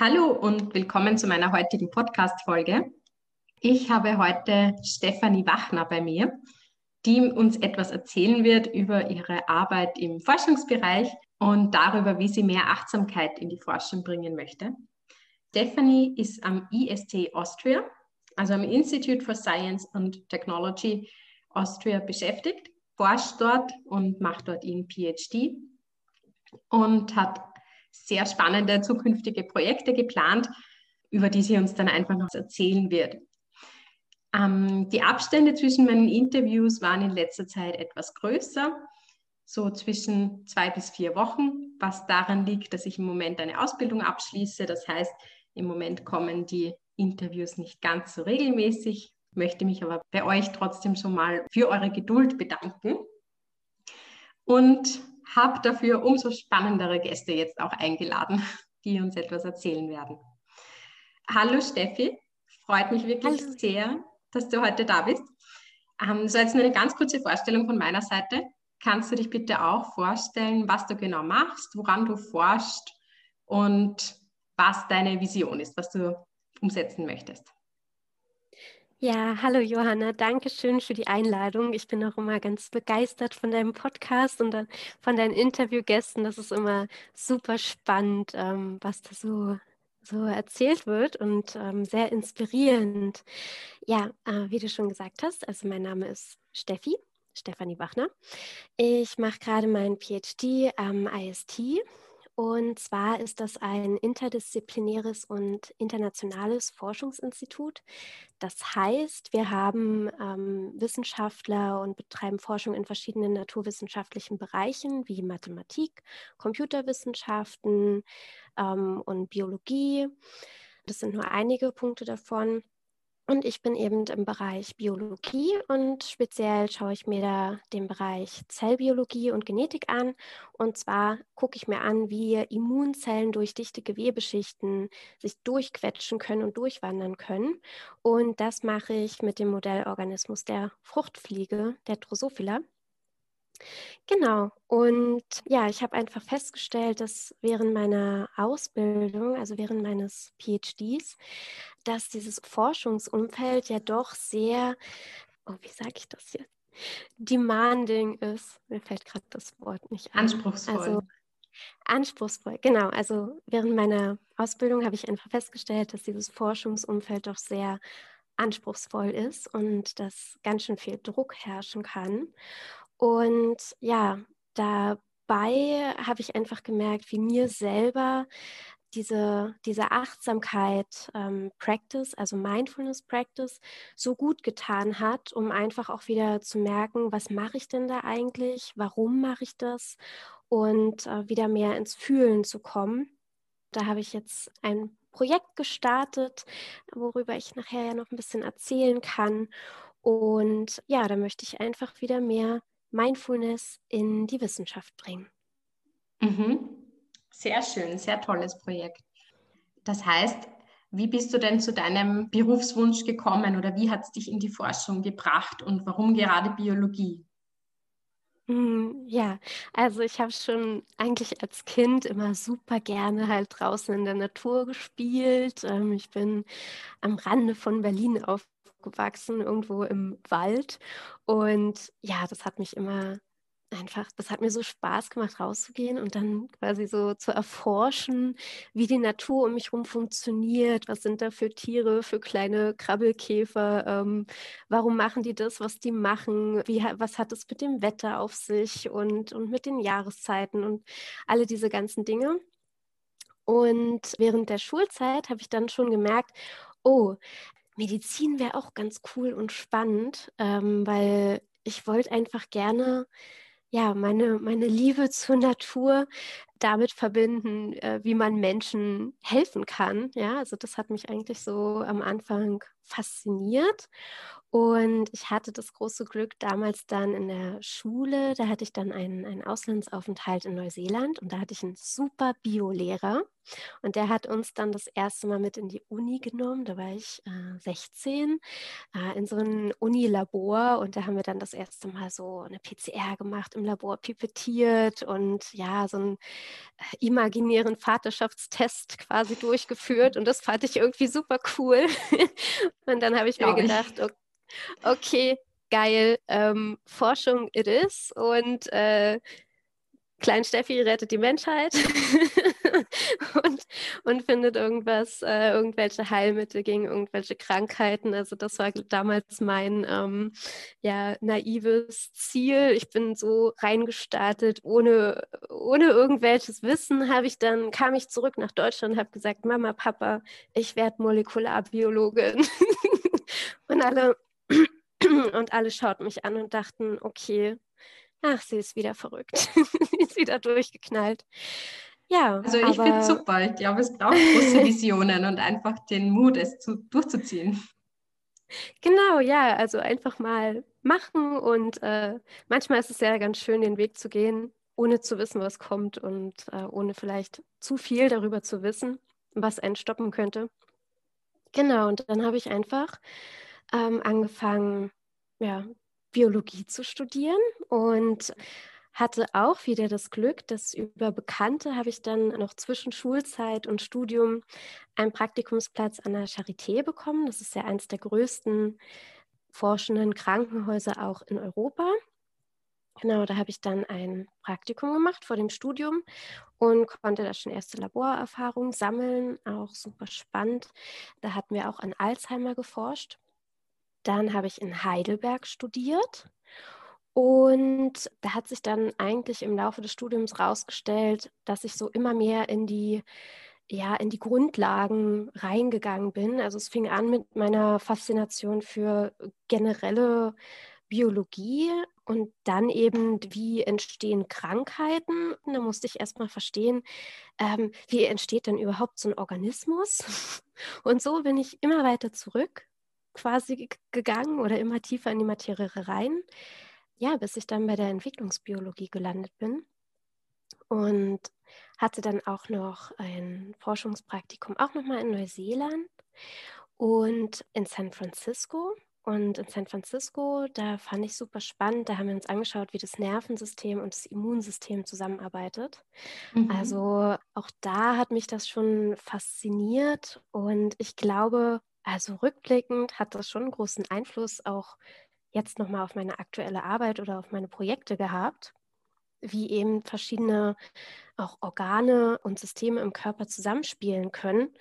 Hallo und willkommen zu meiner heutigen Podcast-Folge. Ich habe heute Stefanie Wachner bei mir, die uns etwas erzählen wird über ihre Arbeit im Forschungsbereich und darüber, wie sie mehr Achtsamkeit in die Forschung bringen möchte. Stefanie ist am IST Austria, also am Institute for Science and Technology Austria beschäftigt, forscht dort und macht dort ihren PhD und hat sehr spannende zukünftige Projekte geplant, über die sie uns dann einfach noch erzählen wird. Ähm, die Abstände zwischen meinen Interviews waren in letzter Zeit etwas größer, so zwischen zwei bis vier Wochen, was daran liegt, dass ich im Moment eine Ausbildung abschließe. Das heißt, im Moment kommen die Interviews nicht ganz so regelmäßig, möchte mich aber bei euch trotzdem schon mal für eure Geduld bedanken. Und habe dafür umso spannendere Gäste jetzt auch eingeladen, die uns etwas erzählen werden. Hallo Steffi, freut mich wirklich Hallo. sehr, dass du heute da bist. Ähm, so jetzt nur eine ganz kurze Vorstellung von meiner Seite. Kannst du dich bitte auch vorstellen, was du genau machst, woran du forschst und was deine Vision ist, was du umsetzen möchtest? Ja, hallo Johanna, danke schön für die Einladung. Ich bin auch immer ganz begeistert von deinem Podcast und von deinen Interviewgästen. Das ist immer super spannend, ähm, was da so, so erzählt wird und ähm, sehr inspirierend. Ja, äh, wie du schon gesagt hast, also mein Name ist Steffi, Stefanie Bachner. Ich mache gerade meinen PhD am IST und zwar ist das ein interdisziplinäres und internationales Forschungsinstitut. Das heißt, wir haben ähm, Wissenschaftler und betreiben Forschung in verschiedenen naturwissenschaftlichen Bereichen wie Mathematik, Computerwissenschaften ähm, und Biologie. Das sind nur einige Punkte davon. Und ich bin eben im Bereich Biologie und speziell schaue ich mir da den Bereich Zellbiologie und Genetik an. Und zwar gucke ich mir an, wie Immunzellen durch dichte Gewebeschichten sich durchquetschen können und durchwandern können. Und das mache ich mit dem Modellorganismus der Fruchtfliege, der Drosophila. Genau. Und ja, ich habe einfach festgestellt, dass während meiner Ausbildung, also während meines PhDs, dass dieses Forschungsumfeld ja doch sehr, oh, wie sage ich das jetzt? Demanding ist. Mir fällt gerade das Wort nicht an. Anspruchsvoll. Also, anspruchsvoll, genau. Also während meiner Ausbildung habe ich einfach festgestellt, dass dieses Forschungsumfeld doch sehr anspruchsvoll ist und dass ganz schön viel Druck herrschen kann. Und ja, dabei habe ich einfach gemerkt, wie mir selber diese, diese Achtsamkeit ähm, Practice, also Mindfulness Practice, so gut getan hat, um einfach auch wieder zu merken, was mache ich denn da eigentlich, warum mache ich das und äh, wieder mehr ins Fühlen zu kommen. Da habe ich jetzt ein Projekt gestartet, worüber ich nachher ja noch ein bisschen erzählen kann. Und ja, da möchte ich einfach wieder mehr Mindfulness in die Wissenschaft bringen. Mhm. Sehr schön, sehr tolles Projekt. Das heißt, wie bist du denn zu deinem Berufswunsch gekommen oder wie hat es dich in die Forschung gebracht und warum gerade Biologie? Hm, ja, also ich habe schon eigentlich als Kind immer super gerne halt draußen in der Natur gespielt. Ähm, ich bin am Rande von Berlin auf aufgewachsen, irgendwo im Wald. Und ja, das hat mich immer einfach, das hat mir so Spaß gemacht, rauszugehen und dann quasi so zu erforschen, wie die Natur um mich herum funktioniert. Was sind da für Tiere, für kleine Krabbelkäfer? Ähm, warum machen die das, was die machen? Wie, was hat es mit dem Wetter auf sich und, und mit den Jahreszeiten und alle diese ganzen Dinge? Und während der Schulzeit habe ich dann schon gemerkt, oh, Medizin wäre auch ganz cool und spannend, ähm, weil ich wollte einfach gerne ja, meine, meine Liebe zur Natur damit verbinden, äh, wie man Menschen helfen kann. Ja, also das hat mich eigentlich so am Anfang fasziniert. Und ich hatte das große Glück damals dann in der Schule, da hatte ich dann einen, einen Auslandsaufenthalt in Neuseeland und da hatte ich einen super Bio-Lehrer und der hat uns dann das erste Mal mit in die Uni genommen, da war ich äh, 16, äh, in so ein Unilabor und da haben wir dann das erste Mal so eine PCR gemacht im Labor, pipettiert und ja, so einen äh, imaginären Vaterschaftstest quasi durchgeführt und das fand ich irgendwie super cool. Und dann habe ich mir gedacht, okay, okay, geil, ähm, Forschung it is. Und äh, Klein Steffi rettet die Menschheit und, und, findet irgendwas, äh, irgendwelche Heilmittel gegen irgendwelche Krankheiten. Also das war damals mein ähm, ja, naives Ziel. Ich bin so reingestartet, ohne, ohne irgendwelches Wissen habe ich dann, kam ich zurück nach Deutschland und habe gesagt, Mama, Papa, ich werde Molekularbiologin. und alle Und alle schauten mich an und dachten, okay, ach, sie ist wieder verrückt. sie ist wieder durchgeknallt. Ja, also ich finde es super. Ich glaube, es braucht große Visionen und einfach den Mut, es zu, durchzuziehen. Genau, ja, also einfach mal machen und äh, manchmal ist es ja ganz schön, den Weg zu gehen, ohne zu wissen, was kommt und äh, ohne vielleicht zu viel darüber zu wissen, was einen stoppen könnte. Genau, und dann habe ich einfach ähm, angefangen, ja, Biologie zu studieren und hatte auch wieder das Glück, dass über Bekannte habe ich dann noch zwischen Schulzeit und Studium einen Praktikumsplatz an der Charité bekommen. Das ist ja eines der größten forschenden Krankenhäuser auch in Europa. Genau, da habe ich dann ein Praktikum gemacht vor dem Studium und konnte da schon erste Laborerfahrungen sammeln, auch super spannend. Da hatten wir auch an Alzheimer geforscht. Dann habe ich in Heidelberg studiert und da hat sich dann eigentlich im Laufe des Studiums rausgestellt, dass ich so immer mehr in die ja, in die Grundlagen reingegangen bin. Also es fing an mit meiner Faszination für generelle Biologie und dann eben, wie entstehen Krankheiten. Da musste ich erstmal verstehen, ähm, wie entsteht denn überhaupt so ein Organismus. Und so bin ich immer weiter zurück quasi gegangen oder immer tiefer in die Materie rein. Ja, bis ich dann bei der Entwicklungsbiologie gelandet bin und hatte dann auch noch ein Forschungspraktikum, auch nochmal in Neuseeland und in San Francisco. Und in San Francisco, da fand ich super spannend, da haben wir uns angeschaut, wie das Nervensystem und das Immunsystem zusammenarbeitet. Mhm. Also auch da hat mich das schon fasziniert und ich glaube, also rückblickend hat das schon einen großen Einfluss auch jetzt nochmal auf meine aktuelle Arbeit oder auf meine Projekte gehabt, wie eben verschiedene auch Organe und Systeme im Körper zusammenspielen können.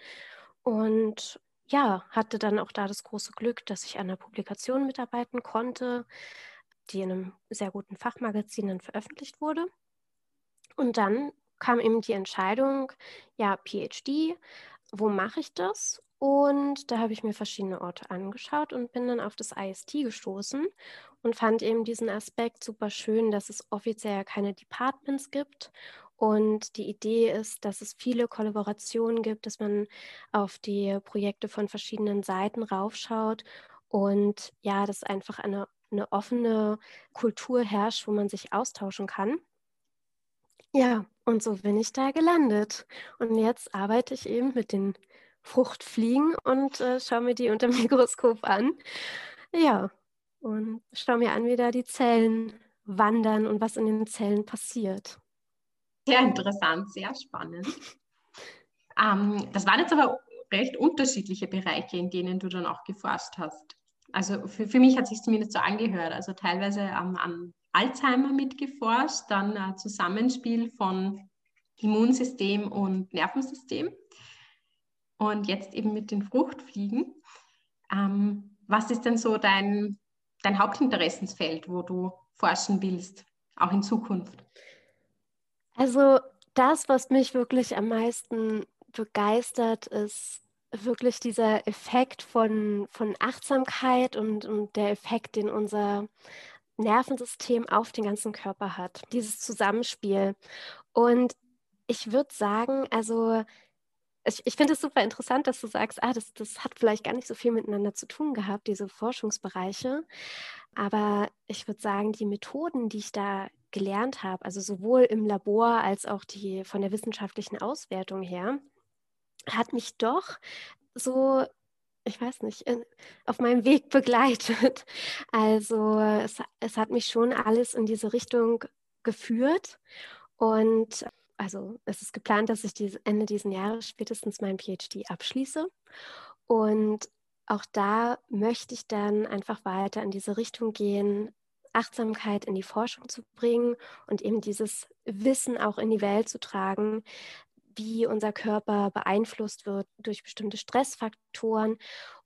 Und ja, hatte dann auch da das große Glück, dass ich an einer Publikation mitarbeiten konnte, die in einem sehr guten Fachmagazin dann veröffentlicht wurde. Und dann kam eben die Entscheidung, ja, PhD, wo mache ich das? Und da habe ich mir verschiedene Orte angeschaut und bin dann auf das IST gestoßen und fand eben diesen Aspekt super schön, dass es offiziell keine Departments gibt. Und die Idee ist, dass es viele Kollaborationen gibt, dass man auf die Projekte von verschiedenen Seiten raufschaut und ja, dass einfach eine, eine offene Kultur herrscht, wo man sich austauschen kann. Ja, und so bin ich da gelandet. Und jetzt arbeite ich eben mit den Fruchtfliegen und äh, schaue mir die unter dem Mikroskop an. Ja, und schaue mir an, wie da die Zellen wandern und was in den Zellen passiert. Sehr interessant, sehr spannend. ähm, das waren jetzt aber recht unterschiedliche Bereiche, in denen du dann auch geforscht hast. Also für, für mich hat sich zumindest so angehört. Also teilweise ähm, an Alzheimer mitgeforscht, dann äh, Zusammenspiel von Immunsystem und Nervensystem und jetzt eben mit den Fruchtfliegen. Ähm, was ist denn so dein, dein Hauptinteressensfeld, wo du forschen willst, auch in Zukunft? Also das, was mich wirklich am meisten begeistert, ist wirklich dieser Effekt von, von Achtsamkeit und, und der Effekt, den unser Nervensystem auf den ganzen Körper hat. Dieses Zusammenspiel. Und ich würde sagen, also ich, ich finde es super interessant, dass du sagst, ah, das, das hat vielleicht gar nicht so viel miteinander zu tun gehabt, diese Forschungsbereiche. Aber ich würde sagen, die Methoden, die ich da gelernt habe, also sowohl im Labor als auch die von der wissenschaftlichen Auswertung her, hat mich doch so, ich weiß nicht, in, auf meinem Weg begleitet. Also es, es hat mich schon alles in diese Richtung geführt. Und also es ist geplant, dass ich diese, Ende dieses Jahres spätestens meinen PhD abschließe. Und auch da möchte ich dann einfach weiter in diese Richtung gehen, Achtsamkeit in die Forschung zu bringen und eben dieses Wissen auch in die Welt zu tragen, wie unser Körper beeinflusst wird durch bestimmte Stressfaktoren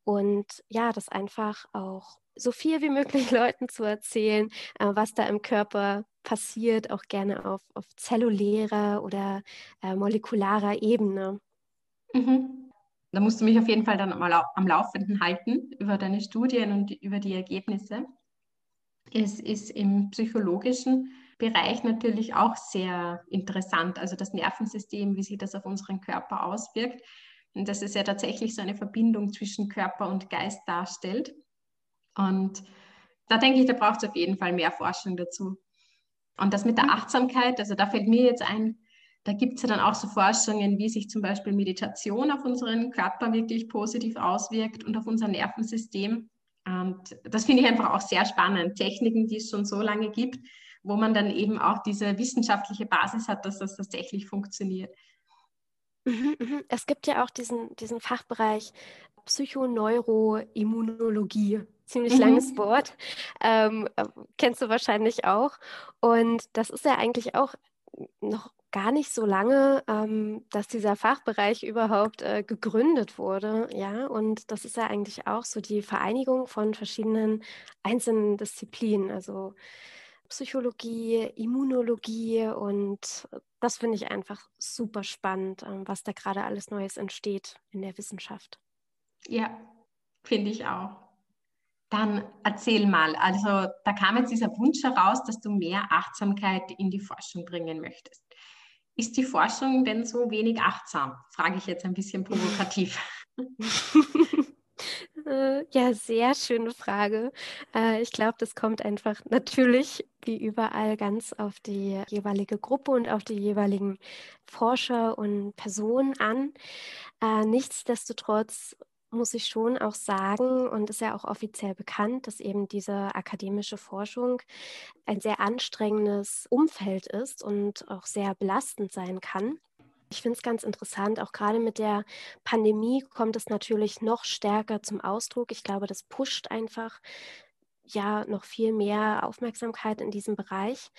und ja, das einfach auch so viel wie möglich Leuten zu erzählen, äh, was da im Körper passiert, auch gerne auf, auf zellulärer oder äh, molekularer Ebene. Mhm. Da musst du mich auf jeden Fall dann mal am Laufenden halten über deine Studien und über die Ergebnisse. Es ist im psychologischen Bereich natürlich auch sehr interessant, also das Nervensystem, wie sich das auf unseren Körper auswirkt. Und dass es ja tatsächlich so eine Verbindung zwischen Körper und Geist darstellt. Und da denke ich, da braucht es auf jeden Fall mehr Forschung dazu. Und das mit der mhm. Achtsamkeit, also da fällt mir jetzt ein, da gibt es ja dann auch so Forschungen, wie sich zum Beispiel Meditation auf unseren Körper wirklich positiv auswirkt und auf unser Nervensystem. Und das finde ich einfach auch sehr spannend. Techniken, die es schon so lange gibt, wo man dann eben auch diese wissenschaftliche Basis hat, dass das tatsächlich funktioniert. Mhm, mhm. Es gibt ja auch diesen, diesen Fachbereich Psychoneuroimmunologie. Ziemlich mhm. langes Wort. Ähm, äh, kennst du wahrscheinlich auch. Und das ist ja eigentlich auch noch gar nicht so lange, ähm, dass dieser Fachbereich überhaupt äh, gegründet wurde. Ja, und das ist ja eigentlich auch so die Vereinigung von verschiedenen einzelnen Disziplinen. Also Psychologie, Immunologie und das finde ich einfach super spannend, ähm, was da gerade alles Neues entsteht in der Wissenschaft. Ja, finde ich auch. Dann erzähl mal, also da kam jetzt dieser Wunsch heraus, dass du mehr Achtsamkeit in die Forschung bringen möchtest. Ist die Forschung denn so wenig achtsam? Frage ich jetzt ein bisschen provokativ. Äh, ja, sehr schöne Frage. Äh, ich glaube, das kommt einfach natürlich wie überall ganz auf die jeweilige Gruppe und auf die jeweiligen Forscher und Personen an. Äh, nichtsdestotrotz muss ich schon auch sagen und ist ja auch offiziell bekannt, dass eben diese akademische Forschung ein sehr anstrengendes Umfeld ist und auch sehr belastend sein kann. Ich finde es ganz interessant, auch gerade mit der Pandemie kommt es natürlich noch stärker zum Ausdruck. Ich glaube, das pusht einfach ja noch viel mehr Aufmerksamkeit in diesem Bereich.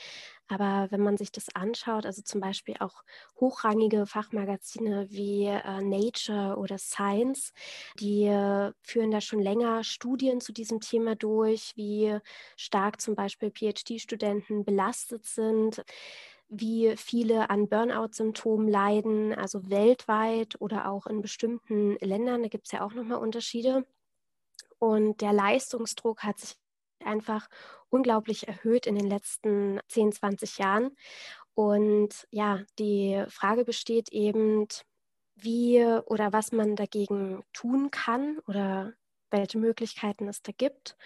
Aber wenn man sich das anschaut, also zum Beispiel auch hochrangige Fachmagazine wie äh, Nature oder Science, die äh, führen da schon länger Studien zu diesem Thema durch, wie stark zum Beispiel PhD-Studenten belastet sind wie viele an Burnout-Symptomen leiden, also weltweit oder auch in bestimmten Ländern. Da gibt es ja auch nochmal Unterschiede. Und der Leistungsdruck hat sich einfach unglaublich erhöht in den letzten 10, 20 Jahren. Und ja, die Frage besteht eben, wie oder was man dagegen tun kann oder welche Möglichkeiten es da gibt.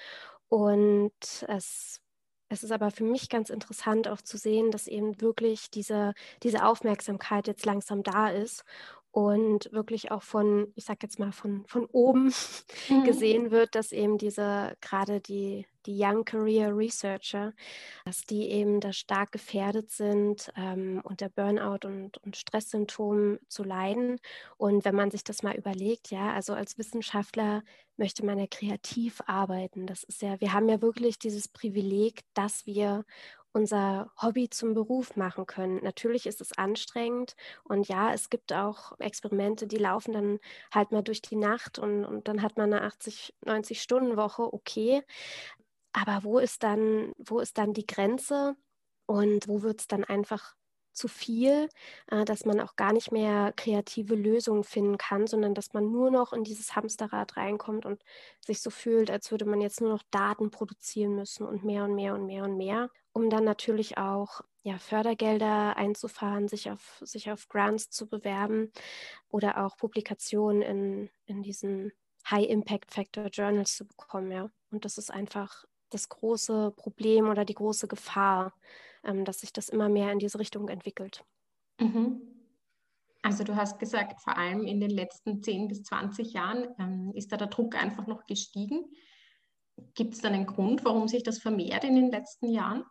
Und es, es ist aber für mich ganz interessant auch zu sehen, dass eben wirklich diese, diese Aufmerksamkeit jetzt langsam da ist und wirklich auch von, ich sag jetzt mal, von, von oben mhm. gesehen wird, dass eben diese, gerade die, die Young Career Researcher, dass die eben da stark gefährdet sind, ähm, unter Burnout und, und Stresssymptomen zu leiden. Und wenn man sich das mal überlegt, ja, also als Wissenschaftler möchte man ja kreativ arbeiten. Das ist ja, wir haben ja wirklich dieses Privileg, dass wir unser Hobby zum Beruf machen können. Natürlich ist es anstrengend und ja, es gibt auch Experimente, die laufen dann halt mal durch die Nacht und, und dann hat man eine 80, 90 Stunden Woche, okay. Aber wo ist dann, wo ist dann die Grenze und wo wird es dann einfach zu viel, äh, dass man auch gar nicht mehr kreative Lösungen finden kann, sondern dass man nur noch in dieses Hamsterrad reinkommt und sich so fühlt, als würde man jetzt nur noch Daten produzieren müssen und mehr und mehr und mehr und mehr, um dann natürlich auch ja, Fördergelder einzufahren, sich auf, sich auf Grants zu bewerben oder auch Publikationen in, in diesen High-Impact-Factor-Journals zu bekommen. Ja. Und das ist einfach das große Problem oder die große Gefahr, dass sich das immer mehr in diese Richtung entwickelt. Mhm. Also du hast gesagt, vor allem in den letzten 10 bis 20 Jahren ähm, ist da der Druck einfach noch gestiegen. Gibt es dann einen Grund, warum sich das vermehrt in den letzten Jahren?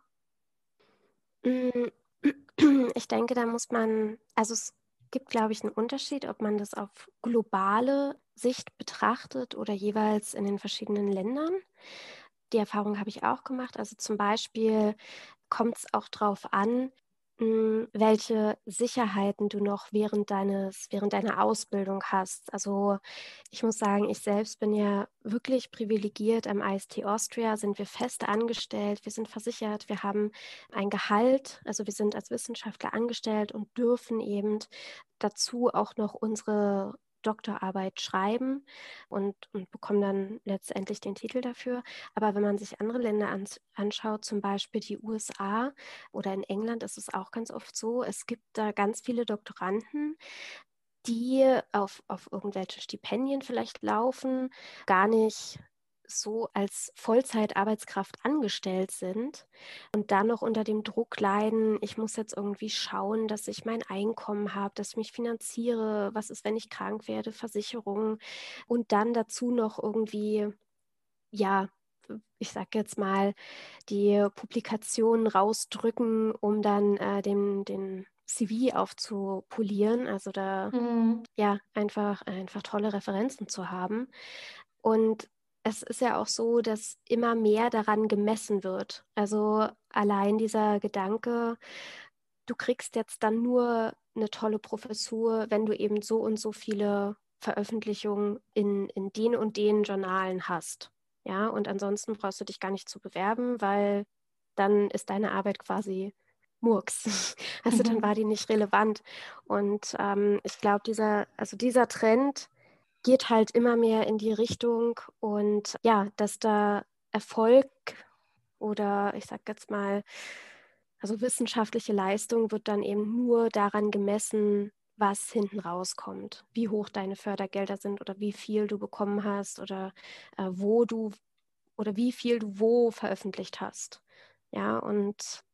Mm, ich denke, da muss man, also es gibt, glaube ich, einen Unterschied, ob man das auf globale Sicht betrachtet oder jeweils in den verschiedenen Ländern. Die Erfahrung habe ich auch gemacht. Also zum Beispiel kommt es auch darauf an, hm, welche Sicherheiten du noch während deines, während deiner Ausbildung hast. Also ich muss sagen, ich selbst bin ja wirklich privilegiert. Am IST Austria sind wir fest angestellt, wir sind versichert, wir haben ein Gehalt, also wir sind als Wissenschaftler angestellt und dürfen eben dazu auch noch unsere Doktorarbeit schreiben und, und bekommen dann letztendlich den Titel dafür. Aber wenn man sich andere Länder an, anschaut, zum Beispiel die USA oder in England ist es auch ganz oft so, es gibt da ganz viele Doktoranden, die auf, auf irgendwelche Stipendien vielleicht laufen, gar nicht so als Vollzeitarbeitskraft angestellt sind und dann noch unter dem Druck leiden, ich muss jetzt irgendwie schauen, dass ich mein Einkommen habe, dass ich mich finanziere, was ist, wenn ich krank werde, Versicherungen und dann dazu noch irgendwie, ja, ich sage jetzt mal, die Publikationen rausdrücken, um dann äh, den, den CV aufzupolieren, also da mhm. ja einfach, einfach tolle Referenzen zu haben. Und es ist ja auch so, dass immer mehr daran gemessen wird. Also allein dieser Gedanke, du kriegst jetzt dann nur eine tolle Professur, wenn du eben so und so viele Veröffentlichungen in, in den und den Journalen hast. Ja, und ansonsten brauchst du dich gar nicht zu bewerben, weil dann ist deine Arbeit quasi Murks. Also dann mhm. war die nicht relevant. Und ähm, ich glaube, dieser, also dieser Trend, geht halt immer mehr in die Richtung und ja, dass da Erfolg oder ich sag jetzt mal, also wissenschaftliche Leistung wird dann eben nur daran gemessen, was hinten rauskommt, wie hoch deine Fördergelder sind oder wie viel du bekommen hast oder äh, wo du oder wie viel du wo veröffentlicht hast. Ja, und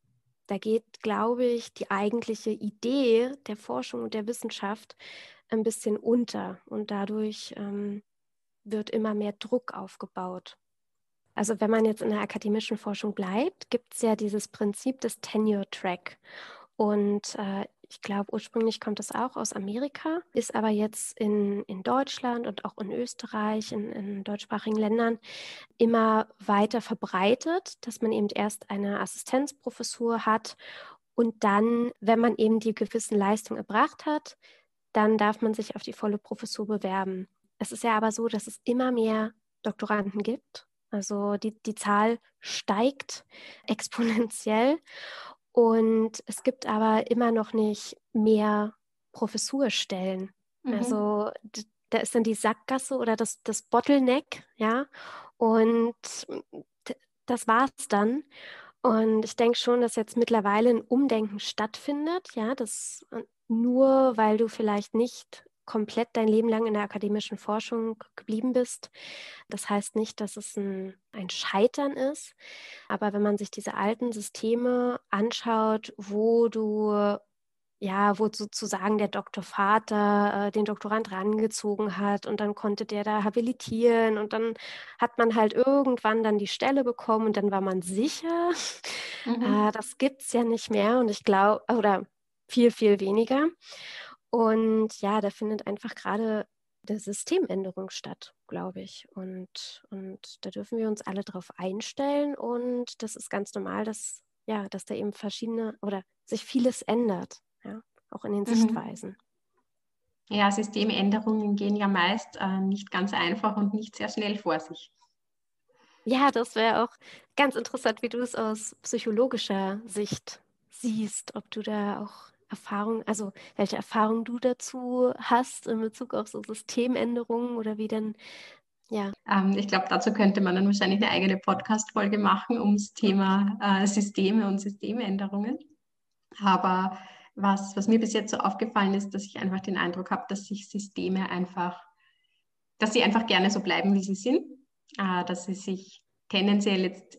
da geht, glaube ich, die eigentliche Idee der Forschung und der Wissenschaft ein bisschen unter und dadurch ähm, wird immer mehr Druck aufgebaut. Also wenn man jetzt in der akademischen Forschung bleibt, gibt es ja dieses Prinzip des Tenure-Track. Und äh, ich glaube, ursprünglich kommt das auch aus Amerika, ist aber jetzt in, in Deutschland und auch in Österreich, in, in deutschsprachigen Ländern immer weiter verbreitet, dass man eben erst eine Assistenzprofessur hat und dann, wenn man eben die gewissen Leistungen erbracht hat, dann darf man sich auf die volle Professur bewerben. Es ist ja aber so, dass es immer mehr Doktoranden gibt. Also die, die Zahl steigt exponentiell und es gibt aber immer noch nicht mehr Professurstellen. Mhm. Also da ist dann die Sackgasse oder das, das Bottleneck, ja. Und das war es dann. Und ich denke schon, dass jetzt mittlerweile ein Umdenken stattfindet, ja, dass nur weil du vielleicht nicht komplett dein Leben lang in der akademischen Forschung geblieben bist. Das heißt nicht, dass es ein, ein Scheitern ist, aber wenn man sich diese alten Systeme anschaut, wo du ja, wo sozusagen der Doktorvater äh, den Doktorand rangezogen hat und dann konnte der da habilitieren und dann hat man halt irgendwann dann die Stelle bekommen und dann war man sicher. Mhm. Äh, das gibt es ja nicht mehr und ich glaube, oder viel, viel weniger. Und ja, da findet einfach gerade eine Systemänderung statt, glaube ich. Und, und da dürfen wir uns alle drauf einstellen. Und das ist ganz normal, dass, ja, dass da eben verschiedene oder sich vieles ändert, ja, auch in den mhm. Sichtweisen. Ja, Systemänderungen gehen ja meist äh, nicht ganz einfach und nicht sehr schnell vor sich. Ja, das wäre auch ganz interessant, wie du es aus psychologischer Sicht siehst, ob du da auch Erfahrung, also welche Erfahrung du dazu hast in Bezug auf so Systemänderungen oder wie denn, ja. Ähm, ich glaube, dazu könnte man dann wahrscheinlich eine eigene Podcast-Folge machen ums Thema äh, Systeme und Systemänderungen. Aber was, was mir bis jetzt so aufgefallen ist, dass ich einfach den Eindruck habe, dass sich Systeme einfach, dass sie einfach gerne so bleiben, wie sie sind, äh, dass sie sich tendenziell jetzt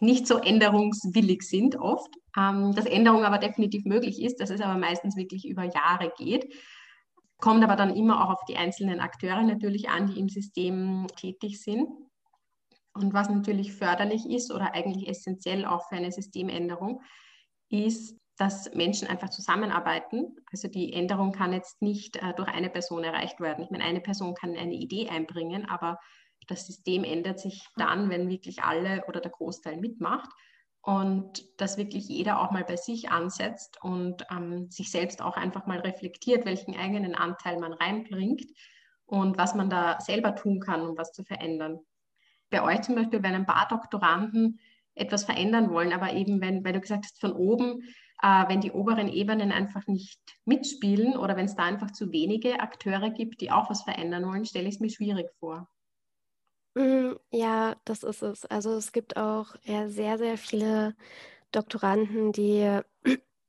nicht so änderungswillig sind oft, ähm, dass Änderung aber definitiv möglich ist, dass es aber meistens wirklich über Jahre geht. Kommt aber dann immer auch auf die einzelnen Akteure natürlich an, die im System tätig sind. Und was natürlich förderlich ist oder eigentlich essentiell auch für eine Systemänderung, ist, dass Menschen einfach zusammenarbeiten. Also die Änderung kann jetzt nicht äh, durch eine Person erreicht werden. Ich meine, eine Person kann eine Idee einbringen, aber das System ändert sich dann, wenn wirklich alle oder der Großteil mitmacht und dass wirklich jeder auch mal bei sich ansetzt und ähm, sich selbst auch einfach mal reflektiert, welchen eigenen Anteil man reinbringt und was man da selber tun kann, um was zu verändern. Bei euch zum Beispiel, wenn ein paar Doktoranden etwas verändern wollen, aber eben, wenn, weil du gesagt hast, von oben, äh, wenn die oberen Ebenen einfach nicht mitspielen oder wenn es da einfach zu wenige Akteure gibt, die auch was verändern wollen, stelle ich es mir schwierig vor. Mm, ja, das ist es. Also es gibt auch ja, sehr, sehr viele Doktoranden, die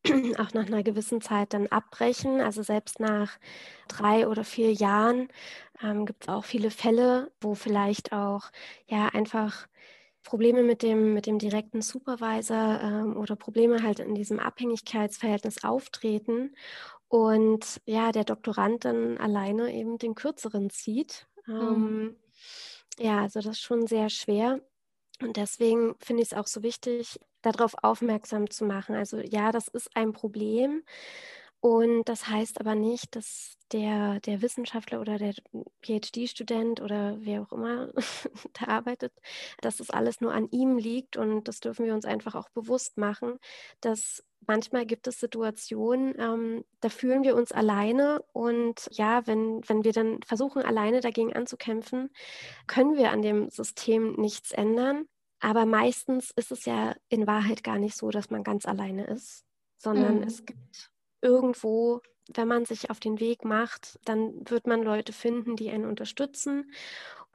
auch nach einer gewissen Zeit dann abbrechen. Also selbst nach drei oder vier Jahren ähm, gibt es auch viele Fälle, wo vielleicht auch ja einfach Probleme mit dem, mit dem direkten Supervisor ähm, oder Probleme halt in diesem Abhängigkeitsverhältnis auftreten und ja, der Doktorand dann alleine eben den kürzeren zieht. Mhm. Ähm, ja, also das ist schon sehr schwer. Und deswegen finde ich es auch so wichtig, darauf aufmerksam zu machen. Also ja, das ist ein Problem. Und das heißt aber nicht, dass der, der Wissenschaftler oder der PhD-Student oder wer auch immer da arbeitet, dass das alles nur an ihm liegt. Und das dürfen wir uns einfach auch bewusst machen, dass manchmal gibt es Situationen, ähm, da fühlen wir uns alleine. Und ja, wenn, wenn wir dann versuchen, alleine dagegen anzukämpfen, können wir an dem System nichts ändern. Aber meistens ist es ja in Wahrheit gar nicht so, dass man ganz alleine ist, sondern mhm. es gibt irgendwo, wenn man sich auf den Weg macht, dann wird man Leute finden, die einen unterstützen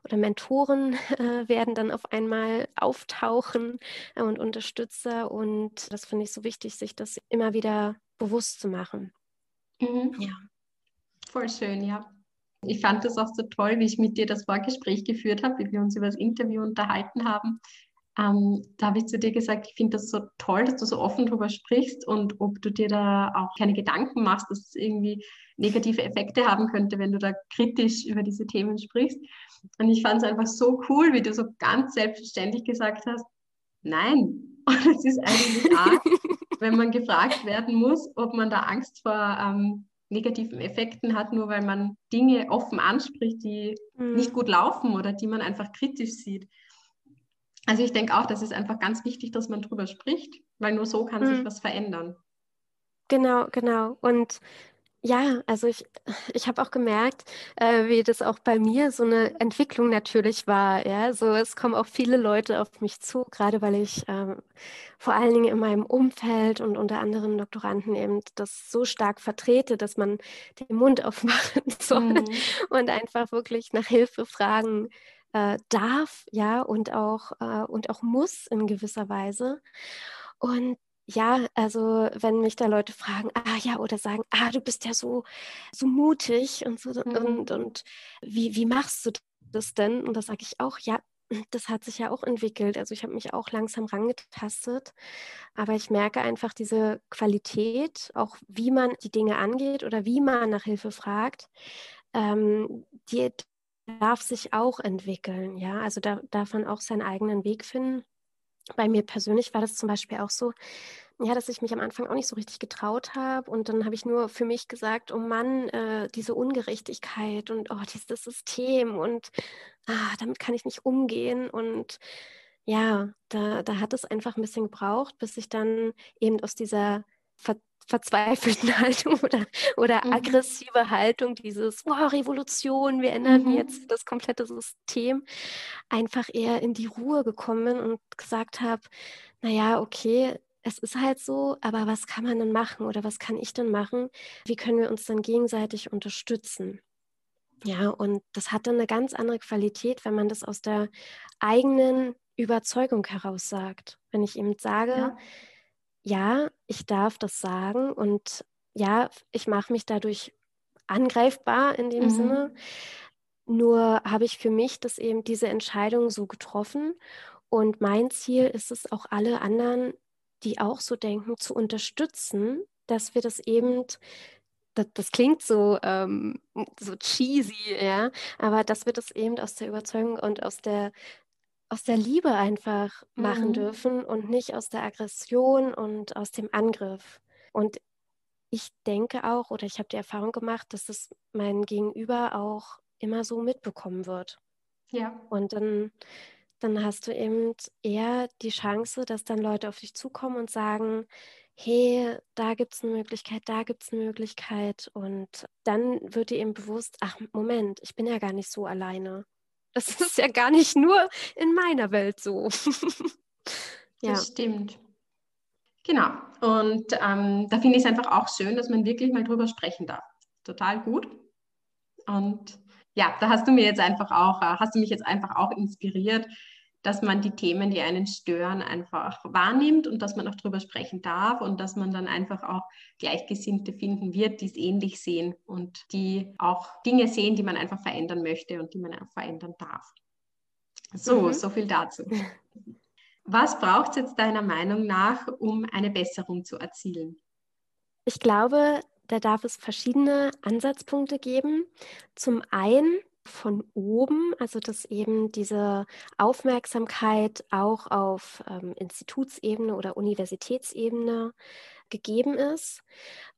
oder Mentoren äh, werden dann auf einmal auftauchen äh, und Unterstützer. Und das finde ich so wichtig, sich das immer wieder bewusst zu machen. Mhm. Ja. Voll schön, ja. Ich fand das auch so toll, wie ich mit dir das Vorgespräch geführt habe, wie wir uns über das Interview unterhalten haben. Ähm, da habe ich zu dir gesagt, ich finde das so toll, dass du so offen darüber sprichst und ob du dir da auch keine Gedanken machst, dass es irgendwie negative Effekte haben könnte, wenn du da kritisch über diese Themen sprichst. Und ich fand es einfach so cool, wie du so ganz selbstverständlich gesagt hast, nein. Und es ist eigentlich auch, wenn man gefragt werden muss, ob man da Angst vor ähm, negativen Effekten hat, nur weil man Dinge offen anspricht, die mhm. nicht gut laufen oder die man einfach kritisch sieht. Also ich denke auch, das ist einfach ganz wichtig, dass man darüber spricht, weil nur so kann mhm. sich was verändern. Genau, genau. Und ja, also ich, ich habe auch gemerkt, äh, wie das auch bei mir so eine Entwicklung natürlich war. Ja, so es kommen auch viele Leute auf mich zu, gerade weil ich ähm, vor allen Dingen in meinem Umfeld und unter anderen Doktoranden eben das so stark vertrete, dass man den Mund aufmachen soll mhm. und einfach wirklich nach Hilfe fragen äh, darf, ja, und auch, äh, und auch muss in gewisser Weise. Und ja, also wenn mich da Leute fragen, ah ja, oder sagen, ah, du bist ja so, so mutig und so mhm. und, und wie, wie machst du das denn? Und da sage ich auch, ja, das hat sich ja auch entwickelt. Also ich habe mich auch langsam rangetastet, aber ich merke einfach diese Qualität, auch wie man die Dinge angeht oder wie man nach Hilfe fragt, ähm, die, darf sich auch entwickeln, ja. Also da darf man auch seinen eigenen Weg finden. Bei mir persönlich war das zum Beispiel auch so, ja, dass ich mich am Anfang auch nicht so richtig getraut habe. Und dann habe ich nur für mich gesagt, oh Mann, äh, diese Ungerechtigkeit und oh, dieses System und ah, damit kann ich nicht umgehen. Und ja, da, da hat es einfach ein bisschen gebraucht, bis ich dann eben aus dieser Ver verzweifelten Haltung oder, oder mhm. aggressive Haltung, dieses wow, Revolution, wir ändern mhm. jetzt das komplette System, einfach eher in die Ruhe gekommen und gesagt habe, naja, okay, es ist halt so, aber was kann man denn machen oder was kann ich denn machen? Wie können wir uns dann gegenseitig unterstützen? Ja, und das hat dann eine ganz andere Qualität, wenn man das aus der eigenen Überzeugung heraus sagt. Wenn ich ihm sage, ja ja, ich darf das sagen und ja, ich mache mich dadurch angreifbar in dem mhm. Sinne. Nur habe ich für mich das eben diese Entscheidung so getroffen. Und mein Ziel ist es auch alle anderen, die auch so denken, zu unterstützen, dass wir das eben, das, das klingt so, ähm, so cheesy, ja, aber dass wir das eben aus der Überzeugung und aus der aus der Liebe einfach machen mhm. dürfen und nicht aus der Aggression und aus dem Angriff. Und ich denke auch, oder ich habe die Erfahrung gemacht, dass das mein Gegenüber auch immer so mitbekommen wird. Ja. Und dann, dann hast du eben eher die Chance, dass dann Leute auf dich zukommen und sagen, hey, da gibt es eine Möglichkeit, da gibt es eine Möglichkeit. Und dann wird dir eben bewusst, ach, Moment, ich bin ja gar nicht so alleine. Das ist ja gar nicht nur in meiner Welt so. ja. Das stimmt. Genau. Und ähm, da finde ich es einfach auch schön, dass man wirklich mal drüber sprechen darf. Total gut. Und ja, da hast du mir jetzt einfach auch, äh, hast du mich jetzt einfach auch inspiriert, dass man die Themen, die einen stören, einfach wahrnimmt und dass man auch drüber sprechen darf und dass man dann einfach auch Gleichgesinnte finden wird, die es ähnlich sehen und die auch Dinge sehen, die man einfach verändern möchte und die man auch verändern darf. So, mhm. so viel dazu. Was braucht es jetzt deiner Meinung nach, um eine Besserung zu erzielen? Ich glaube, da darf es verschiedene Ansatzpunkte geben. Zum einen von oben, also dass eben diese Aufmerksamkeit auch auf ähm, Institutsebene oder Universitätsebene gegeben ist.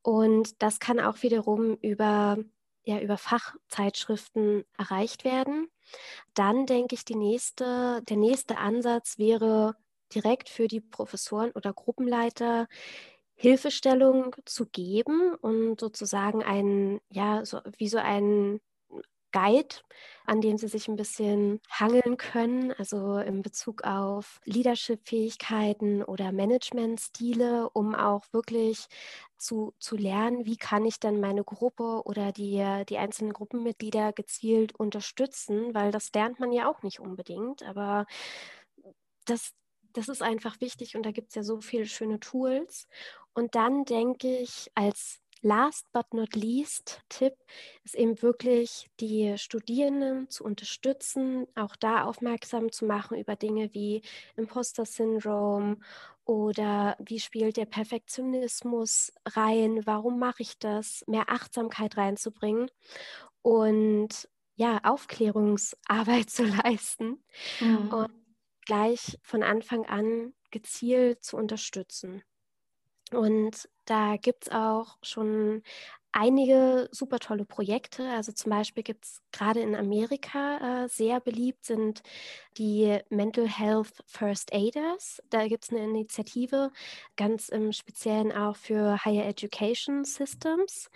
Und das kann auch wiederum über, ja, über Fachzeitschriften erreicht werden. Dann denke ich, die nächste, der nächste Ansatz wäre direkt für die Professoren oder Gruppenleiter Hilfestellung zu geben und sozusagen ein, ja, so, wie so ein Guide, an dem sie sich ein bisschen hangeln können, also in Bezug auf Leadership-Fähigkeiten oder Management-Stile, um auch wirklich zu, zu lernen, wie kann ich dann meine Gruppe oder die, die einzelnen Gruppenmitglieder gezielt unterstützen, weil das lernt man ja auch nicht unbedingt, aber das, das ist einfach wichtig und da gibt es ja so viele schöne Tools. Und dann denke ich, als Last but not least Tipp ist eben wirklich, die Studierenden zu unterstützen, auch da aufmerksam zu machen über Dinge wie Imposter-Syndrom oder wie spielt der Perfektionismus rein, warum mache ich das, mehr Achtsamkeit reinzubringen und ja, Aufklärungsarbeit zu leisten mhm. und gleich von Anfang an gezielt zu unterstützen. Und da gibt es auch schon einige super tolle Projekte. Also zum Beispiel gibt es gerade in Amerika äh, sehr beliebt sind die Mental Health First Aiders. Da gibt es eine Initiative, ganz im Speziellen auch für Higher Education Systems.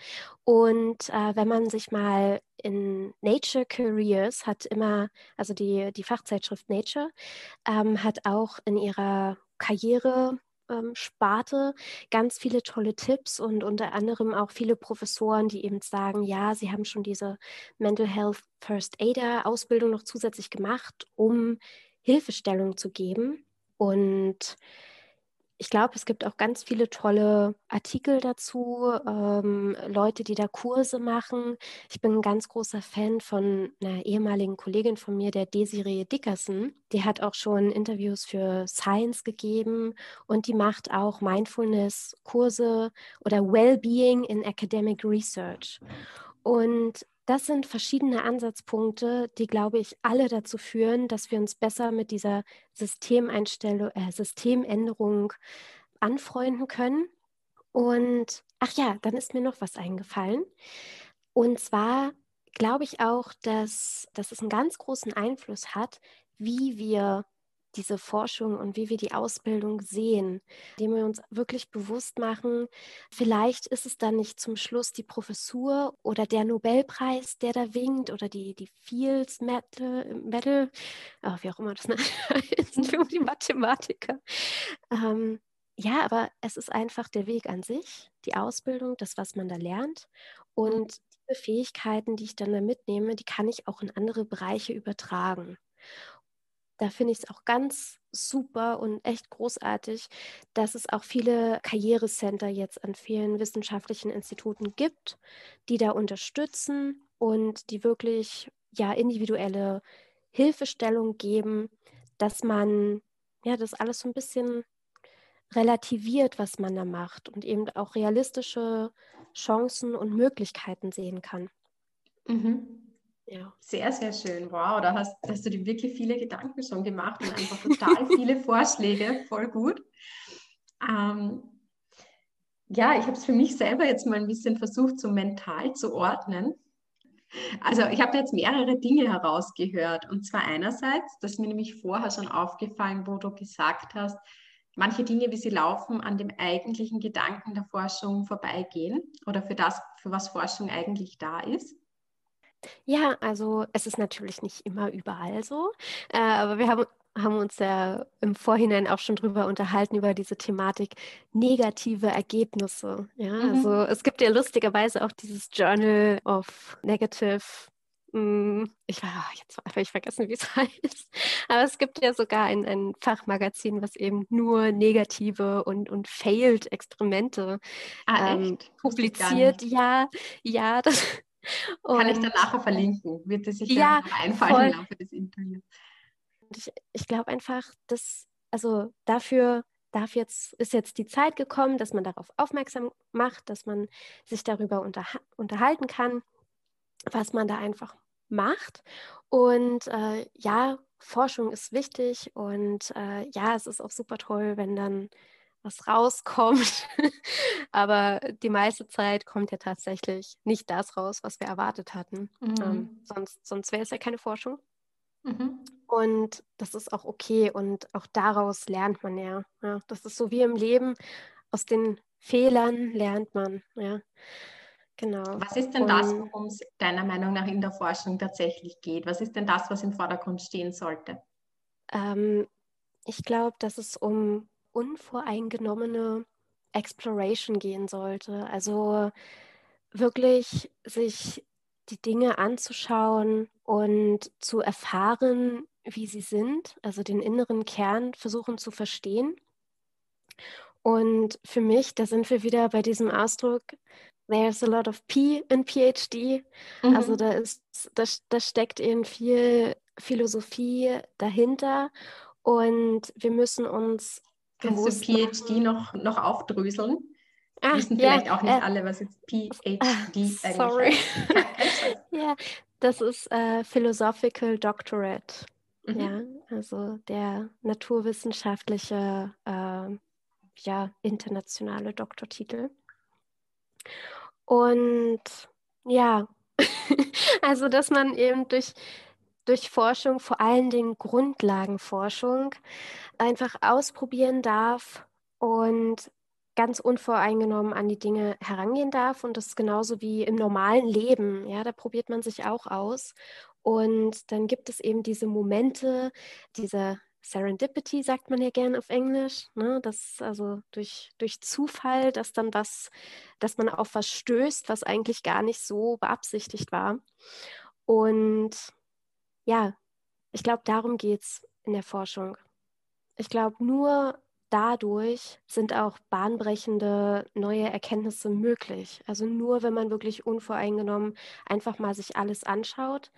Und äh, wenn man sich mal in Nature Careers hat immer, also die, die Fachzeitschrift Nature, ähm, hat auch in ihrer Karriere Sparte ganz viele tolle Tipps und unter anderem auch viele Professoren, die eben sagen, ja, sie haben schon diese Mental Health First Aider Ausbildung noch zusätzlich gemacht, um Hilfestellung zu geben. Und ich glaube, es gibt auch ganz viele tolle Artikel dazu, ähm, Leute, die da Kurse machen. Ich bin ein ganz großer Fan von einer ehemaligen Kollegin von mir, der Desiree Dickerson. Die hat auch schon Interviews für Science gegeben und die macht auch Mindfulness-Kurse oder Wellbeing in Academic Research. Und das sind verschiedene Ansatzpunkte, die, glaube ich, alle dazu führen, dass wir uns besser mit dieser Systemeinstellung, äh, Systemänderung anfreunden können. Und ach ja, dann ist mir noch was eingefallen. Und zwar glaube ich auch, dass, dass es einen ganz großen Einfluss hat, wie wir diese Forschung und wie wir die Ausbildung sehen, indem wir uns wirklich bewusst machen, vielleicht ist es dann nicht zum Schluss die Professur oder der Nobelpreis, der da winkt oder die, die Fields Medal, Medal oh, wie auch immer das ist für die Mathematiker. Ähm, ja, aber es ist einfach der Weg an sich, die Ausbildung, das, was man da lernt. Und diese Fähigkeiten, die ich dann da mitnehme, die kann ich auch in andere Bereiche übertragen da finde ich es auch ganz super und echt großartig, dass es auch viele Karrierecenter jetzt an vielen wissenschaftlichen Instituten gibt, die da unterstützen und die wirklich ja individuelle Hilfestellung geben, dass man ja das alles so ein bisschen relativiert, was man da macht und eben auch realistische Chancen und Möglichkeiten sehen kann. Mhm. Ja. Sehr, sehr schön. Wow, da hast, hast du dir wirklich viele Gedanken schon gemacht und einfach total viele Vorschläge. Voll gut. Ähm, ja, ich habe es für mich selber jetzt mal ein bisschen versucht, so mental zu ordnen. Also ich habe jetzt mehrere Dinge herausgehört. Und zwar einerseits, das ist mir nämlich vorher schon aufgefallen, wo du gesagt hast, manche Dinge, wie sie laufen, an dem eigentlichen Gedanken der Forschung vorbeigehen oder für das, für was Forschung eigentlich da ist. Ja, also es ist natürlich nicht immer überall so, äh, aber wir haben, haben uns ja im Vorhinein auch schon drüber unterhalten, über diese Thematik negative Ergebnisse. Ja, mhm. also es gibt ja lustigerweise auch dieses Journal of Negative hm, ich war jetzt habe ich vergessen, wie es heißt. Aber es gibt ja sogar ein, ein Fachmagazin, was eben nur negative und, und failed Experimente ah, ähm, publiziert. Ja, ja, das, und Kann ich dann nachher verlinken? Wird es sich ja einfallen voll. im Laufe des Interviews? Ich, ich glaube einfach, dass, also dafür darf jetzt, ist jetzt die Zeit gekommen, dass man darauf aufmerksam macht, dass man sich darüber unterha unterhalten kann, was man da einfach macht. Und äh, ja, Forschung ist wichtig und äh, ja, es ist auch super toll, wenn dann was rauskommt. Aber die meiste Zeit kommt ja tatsächlich nicht das raus, was wir erwartet hatten. Ähm, mhm. Ähm, sonst sonst wäre es ja keine Forschung. Mhm. Und das ist auch okay und auch daraus lernt man ja. ja. Das ist so wie im Leben, aus den Fehlern lernt man. Ja. Genau. Was ist denn und, das, worum es deiner Meinung nach in der Forschung tatsächlich geht? Was ist denn das, was im Vordergrund stehen sollte? Ähm, ich glaube, dass es um unvoreingenommene Exploration gehen sollte. Also wirklich sich die Dinge anzuschauen und zu erfahren, wie sie sind, also den inneren Kern versuchen zu verstehen. Und für mich, da sind wir wieder bei diesem Ausdruck, there's a lot of P in PhD. Mhm. Also da ist, da, da steckt eben viel Philosophie dahinter. Und wir müssen uns Kannst du PhD noch, noch aufdröseln? Ah, Wissen vielleicht ja, auch nicht äh, alle, was jetzt PhD ah, eigentlich sorry. heißt. ja, das ist äh, Philosophical Doctorate. Mhm. Ja, also der naturwissenschaftliche, äh, ja, internationale Doktortitel. Und ja, also dass man eben durch durch Forschung, vor allen Dingen Grundlagenforschung, einfach ausprobieren darf und ganz unvoreingenommen an die Dinge herangehen darf. Und das ist genauso wie im normalen Leben. Ja, da probiert man sich auch aus. Und dann gibt es eben diese Momente, diese Serendipity sagt man ja gern auf Englisch, ne? Das also durch, durch Zufall, dass dann was, dass man auf was stößt, was eigentlich gar nicht so beabsichtigt war. Und ja, ich glaube, darum geht es in der Forschung. Ich glaube, nur dadurch sind auch bahnbrechende neue Erkenntnisse möglich. Also nur wenn man wirklich unvoreingenommen einfach mal sich alles anschaut,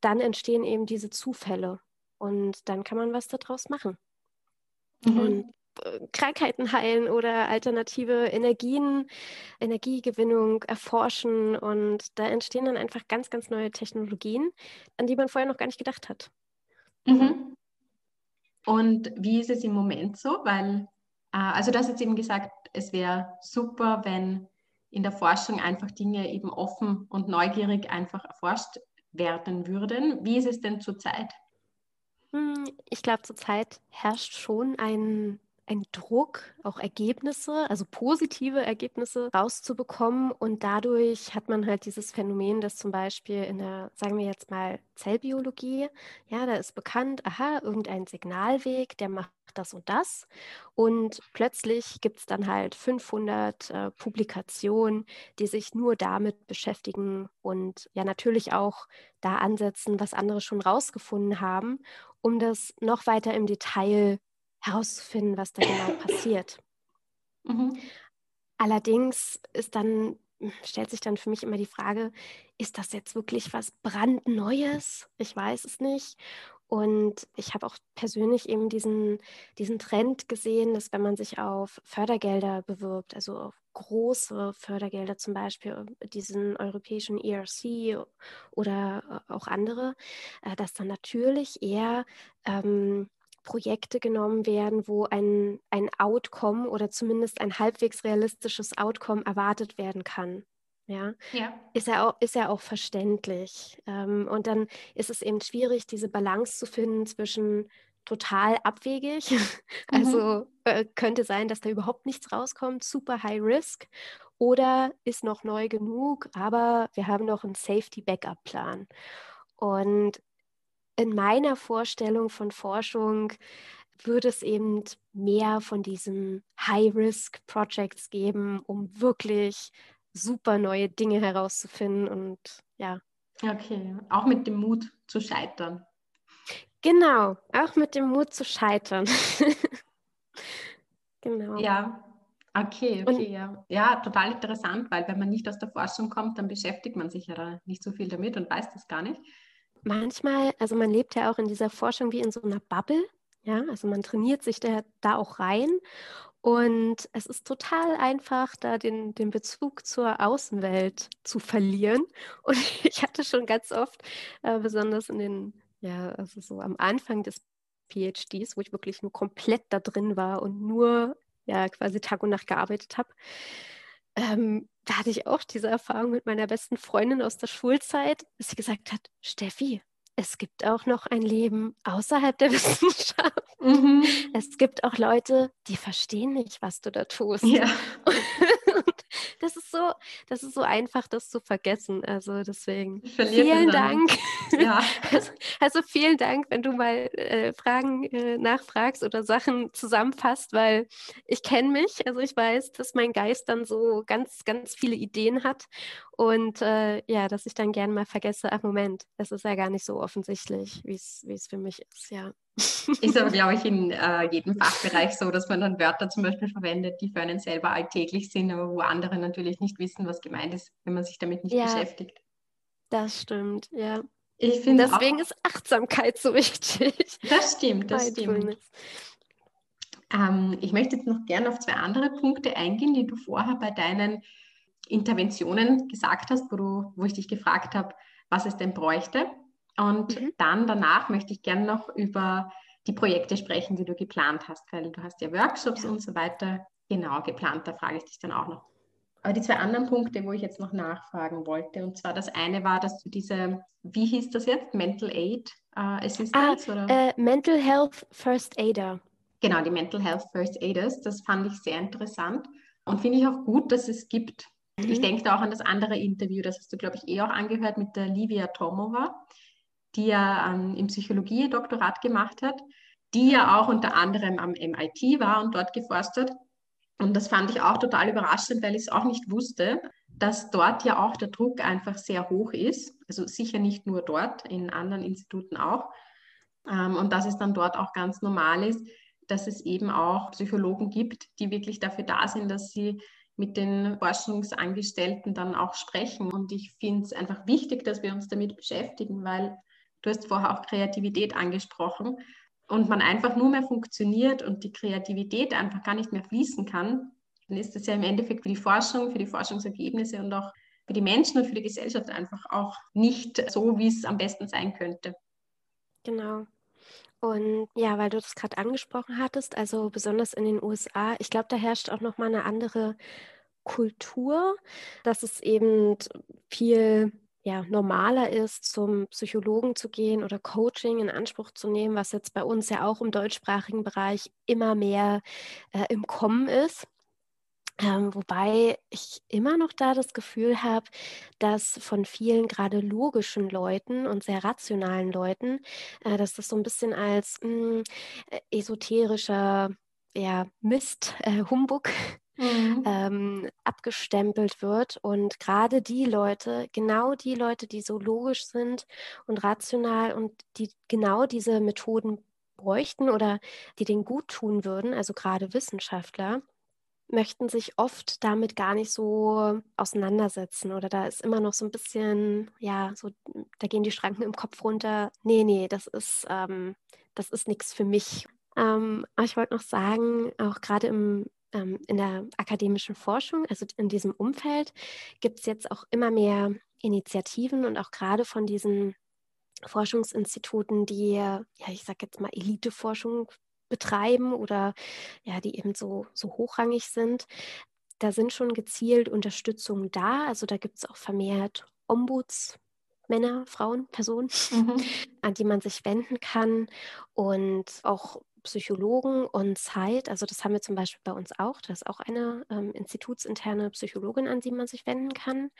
dann entstehen eben diese Zufälle und dann kann man was daraus machen. Mhm. Und Krankheiten heilen oder alternative Energien, Energiegewinnung erforschen. Und da entstehen dann einfach ganz, ganz neue Technologien, an die man vorher noch gar nicht gedacht hat. Mhm. Und wie ist es im Moment so? Weil, äh, also du hast jetzt eben gesagt, es wäre super, wenn in der Forschung einfach Dinge eben offen und neugierig einfach erforscht werden würden. Wie ist es denn zurzeit? Hm, ich glaube, zurzeit herrscht schon ein ein Druck, auch Ergebnisse, also positive Ergebnisse rauszubekommen. Und dadurch hat man halt dieses Phänomen, dass zum Beispiel in der, sagen wir jetzt mal, Zellbiologie, ja, da ist bekannt, aha, irgendein Signalweg, der macht das und das. Und plötzlich gibt es dann halt 500 äh, Publikationen, die sich nur damit beschäftigen und ja natürlich auch da ansetzen, was andere schon rausgefunden haben, um das noch weiter im Detail herauszufinden, was da genau passiert. Mhm. Allerdings ist dann, stellt sich dann für mich immer die Frage, ist das jetzt wirklich was brandneues? Ich weiß es nicht. Und ich habe auch persönlich eben diesen, diesen Trend gesehen, dass wenn man sich auf Fördergelder bewirbt, also auf große Fördergelder zum Beispiel, diesen europäischen ERC oder äh, auch andere, äh, dass dann natürlich eher ähm, Projekte genommen werden, wo ein, ein Outcome oder zumindest ein halbwegs realistisches Outcome erwartet werden kann. Ja, ja. Ist, ja auch, ist ja auch verständlich. Ähm, und dann ist es eben schwierig, diese Balance zu finden zwischen total abwegig, also mhm. äh, könnte sein, dass da überhaupt nichts rauskommt, super high risk, oder ist noch neu genug, aber wir haben noch einen Safety Backup Plan. Und in meiner Vorstellung von Forschung würde es eben mehr von diesen High-Risk-Projects geben, um wirklich super neue Dinge herauszufinden und ja. Okay, auch mit dem Mut zu scheitern. Genau, auch mit dem Mut zu scheitern. genau. Ja, okay, okay, und, ja. Ja, total interessant, weil wenn man nicht aus der Forschung kommt, dann beschäftigt man sich ja da nicht so viel damit und weiß das gar nicht. Manchmal, also man lebt ja auch in dieser Forschung wie in so einer Bubble. Ja, also man trainiert sich da, da auch rein und es ist total einfach, da den, den Bezug zur Außenwelt zu verlieren. Und ich hatte schon ganz oft, äh, besonders in den, ja, also so am Anfang des PhDs, wo ich wirklich nur komplett da drin war und nur ja quasi Tag und Nacht gearbeitet habe, ähm, da hatte ich auch diese Erfahrung mit meiner besten Freundin aus der Schulzeit, dass sie gesagt hat, Steffi, es gibt auch noch ein Leben außerhalb der Wissenschaft. Mhm. Es gibt auch Leute, die verstehen nicht, was du da tust. Ja. Das ist so, das ist so einfach, das zu vergessen. Also deswegen vielen Dank. Ja. Also, also, vielen Dank, wenn du mal äh, Fragen äh, nachfragst oder Sachen zusammenfasst, weil ich kenne mich. Also ich weiß, dass mein Geist dann so ganz, ganz viele Ideen hat und äh, ja, dass ich dann gerne mal vergesse, ach Moment, das ist ja gar nicht so offensichtlich, wie es für mich ist, ja. Ist aber, glaube ich, in äh, jedem Fachbereich so, dass man dann Wörter zum Beispiel verwendet, die für einen selber alltäglich sind, aber wo andere natürlich nicht wissen, was gemeint ist, wenn man sich damit nicht ja, beschäftigt. Das stimmt, ja. Ich finde Deswegen auch, ist Achtsamkeit so wichtig. Das stimmt, das stimmt. Ähm, ich möchte jetzt noch gerne auf zwei andere Punkte eingehen, die du vorher bei deinen Interventionen gesagt hast, wo, du, wo ich dich gefragt habe, was es denn bräuchte. Und mhm. dann danach möchte ich gerne noch über die Projekte sprechen, die du geplant hast, weil du hast ja Workshops ja. und so weiter genau geplant. Da frage ich dich dann auch noch. Aber die zwei anderen Punkte, wo ich jetzt noch nachfragen wollte, und zwar das eine war, dass du diese, wie hieß das jetzt, Mental Aid äh, Assistance? Ah, äh, Mental Health First Aider. Genau, die Mental Health First Aiders, das fand ich sehr interessant und finde ich auch gut, dass es gibt. Mhm. Ich denke da auch an das andere Interview, das hast du, glaube ich, eh auch angehört mit der Livia Tomova die ja ähm, im Psychologie Doktorat gemacht hat, die ja auch unter anderem am MIT war und dort geforscht hat. Und das fand ich auch total überraschend, weil ich es auch nicht wusste, dass dort ja auch der Druck einfach sehr hoch ist. Also sicher nicht nur dort, in anderen Instituten auch. Ähm, und dass es dann dort auch ganz normal ist, dass es eben auch Psychologen gibt, die wirklich dafür da sind, dass sie mit den Forschungsangestellten dann auch sprechen. Und ich finde es einfach wichtig, dass wir uns damit beschäftigen, weil Du hast vorher auch Kreativität angesprochen und man einfach nur mehr funktioniert und die Kreativität einfach gar nicht mehr fließen kann, dann ist das ja im Endeffekt für die Forschung, für die Forschungsergebnisse und auch für die Menschen und für die Gesellschaft einfach auch nicht so, wie es am besten sein könnte. Genau. Und ja, weil du das gerade angesprochen hattest, also besonders in den USA, ich glaube, da herrscht auch nochmal eine andere Kultur, dass es eben viel ja, normaler ist, zum Psychologen zu gehen oder Coaching in Anspruch zu nehmen, was jetzt bei uns ja auch im deutschsprachigen Bereich immer mehr äh, im Kommen ist. Ähm, wobei ich immer noch da das Gefühl habe, dass von vielen gerade logischen Leuten und sehr rationalen Leuten, äh, dass das so ein bisschen als mh, hm, äh, esoterischer ja, Mist, äh, Humbug mhm. ähm, abgestempelt wird. Und gerade die Leute, genau die Leute, die so logisch sind und rational und die genau diese Methoden bräuchten oder die denen gut tun würden, also gerade Wissenschaftler, möchten sich oft damit gar nicht so auseinandersetzen oder da ist immer noch so ein bisschen, ja, so, da gehen die Schranken im Kopf runter. Nee, nee, das ist, ähm, das ist nichts für mich. Ähm, aber ich wollte noch sagen, auch gerade im, ähm, in der akademischen Forschung, also in diesem Umfeld, gibt es jetzt auch immer mehr Initiativen und auch gerade von diesen Forschungsinstituten, die, ja, ich sage jetzt mal Eliteforschung betreiben oder ja, die eben so, so hochrangig sind. Da sind schon gezielt Unterstützungen da. Also da gibt es auch vermehrt Ombuds, Männer, Frauen, Personen, mhm. an die man sich wenden kann und auch Psychologen und Zeit. Also das haben wir zum Beispiel bei uns auch. Da ist auch eine ähm, institutsinterne Psychologin, an die man sich wenden kann.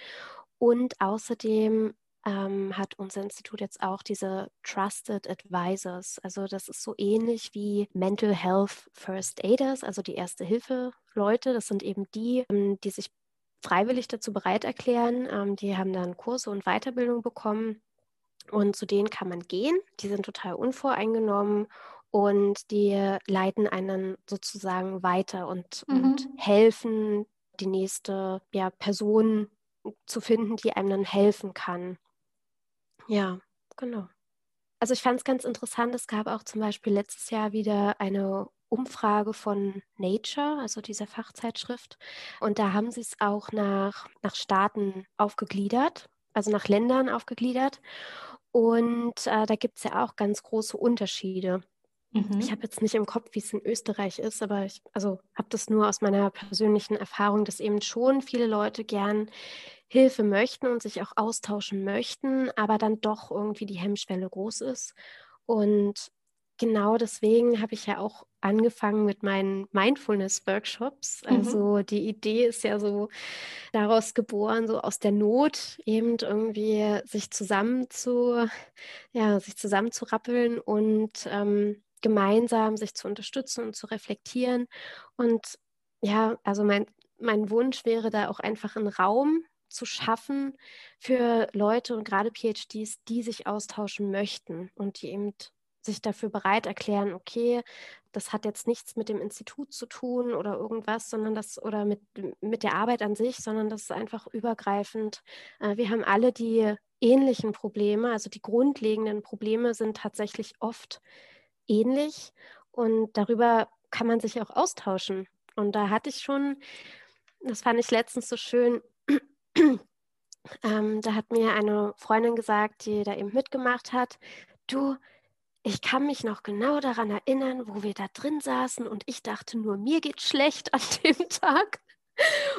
Und außerdem ähm, hat unser Institut jetzt auch diese Trusted Advisors. Also das ist so ähnlich wie Mental Health First Aiders, also die Erste Hilfe Leute. Das sind eben die, ähm, die sich freiwillig dazu bereit erklären. Ähm, die haben dann Kurse und Weiterbildung bekommen. Und zu denen kann man gehen. Die sind total unvoreingenommen und die leiten einen sozusagen weiter und, mhm. und helfen, die nächste ja, Person zu finden, die einem dann helfen kann. Ja, genau. Also ich fand es ganz interessant, es gab auch zum Beispiel letztes Jahr wieder eine Umfrage von Nature, also dieser Fachzeitschrift. Und da haben sie es auch nach, nach Staaten aufgegliedert, also nach Ländern aufgegliedert. Und äh, da gibt es ja auch ganz große Unterschiede. Mhm. Ich habe jetzt nicht im Kopf, wie es in Österreich ist, aber ich also habe das nur aus meiner persönlichen Erfahrung, dass eben schon viele Leute gern Hilfe möchten und sich auch austauschen möchten, aber dann doch irgendwie die Hemmschwelle groß ist. Und genau deswegen habe ich ja auch angefangen mit meinen Mindfulness-Workshops. Mhm. Also die Idee ist ja so daraus geboren, so aus der Not eben irgendwie sich zusammen zu, ja, sich zusammenzurappeln und ähm, gemeinsam sich zu unterstützen und zu reflektieren. Und ja, also mein, mein Wunsch wäre da auch einfach ein Raum zu schaffen für Leute und gerade PhDs, die sich austauschen möchten und die eben sich dafür bereit erklären, okay, das hat jetzt nichts mit dem Institut zu tun oder irgendwas, sondern das oder mit, mit der Arbeit an sich, sondern das ist einfach übergreifend. Äh, wir haben alle die ähnlichen Probleme, also die grundlegenden Probleme sind tatsächlich oft ähnlich und darüber kann man sich auch austauschen. Und da hatte ich schon, das fand ich letztens so schön, ähm, da hat mir eine Freundin gesagt, die da eben mitgemacht hat, du, ich kann mich noch genau daran erinnern, wo wir da drin saßen und ich dachte nur, mir geht schlecht an dem Tag.